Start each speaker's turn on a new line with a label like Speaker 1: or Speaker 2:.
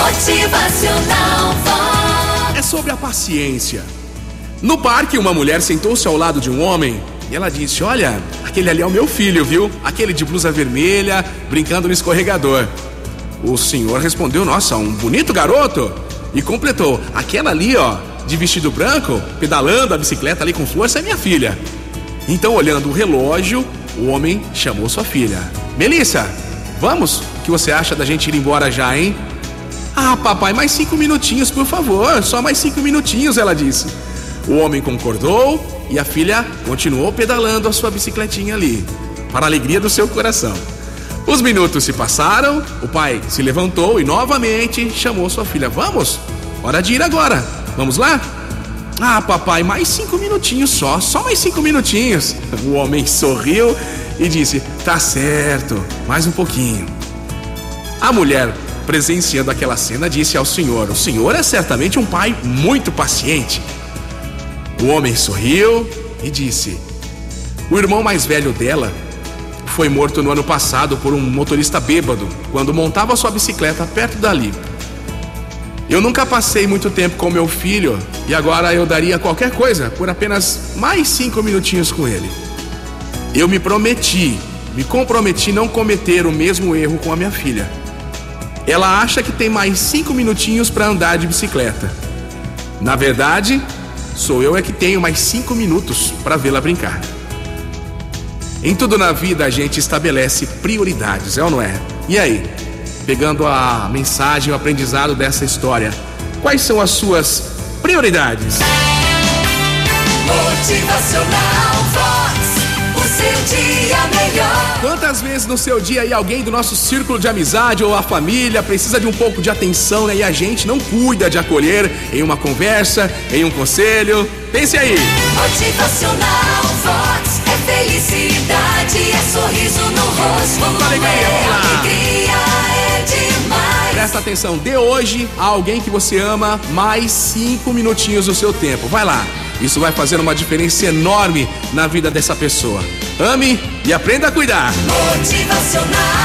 Speaker 1: Motivacional.
Speaker 2: É sobre a paciência. No parque, uma mulher sentou-se ao lado de um homem e ela disse: Olha, aquele ali é o meu filho, viu? Aquele de blusa vermelha, brincando no escorregador. O senhor respondeu: Nossa, um bonito garoto. E completou: Aquela ali, ó, de vestido branco, pedalando a bicicleta ali com força, é minha filha. Então, olhando o relógio, o homem chamou sua filha: Melissa, vamos? O que você acha da gente ir embora já, hein? Ah, papai, mais cinco minutinhos, por favor. Só mais cinco minutinhos, ela disse. O homem concordou e a filha continuou pedalando a sua bicicletinha ali, para a alegria do seu coração. Os minutos se passaram, o pai se levantou e novamente chamou sua filha: Vamos? Hora de ir agora. Vamos lá? Ah, papai, mais cinco minutinhos só, só mais cinco minutinhos. O homem sorriu e disse: Tá certo, mais um pouquinho. A mulher, presenciando aquela cena, disse ao senhor: O senhor é certamente um pai muito paciente. O homem sorriu e disse: O irmão mais velho dela foi morto no ano passado por um motorista bêbado quando montava sua bicicleta perto dali. Eu nunca passei muito tempo com meu filho e agora eu daria qualquer coisa por apenas mais cinco minutinhos com ele. Eu me prometi, me comprometi não cometer o mesmo erro com a minha filha. Ela acha que tem mais cinco minutinhos para andar de bicicleta. Na verdade, sou eu é que tenho mais cinco minutos para vê-la brincar. Em tudo na vida a gente estabelece prioridades, é ou não é? E aí, pegando a mensagem, o aprendizado dessa história, quais são as suas prioridades?
Speaker 1: Motivacional dia melhor.
Speaker 2: Quantas vezes no seu dia aí alguém do nosso círculo de amizade ou a família precisa de um pouco de atenção né, e a gente não cuida de acolher em uma conversa, em um conselho? Pense aí!
Speaker 1: Motivacional Vox é felicidade, é sorriso no rosto.
Speaker 2: Vamos alegria,
Speaker 1: é
Speaker 2: vamos lá.
Speaker 1: alegria, é demais.
Speaker 2: Presta atenção, dê hoje a alguém que você ama mais cinco minutinhos do seu tempo. Vai lá, isso vai fazer uma diferença enorme na vida dessa pessoa. Ame e aprenda a cuidar.
Speaker 1: Motivacional.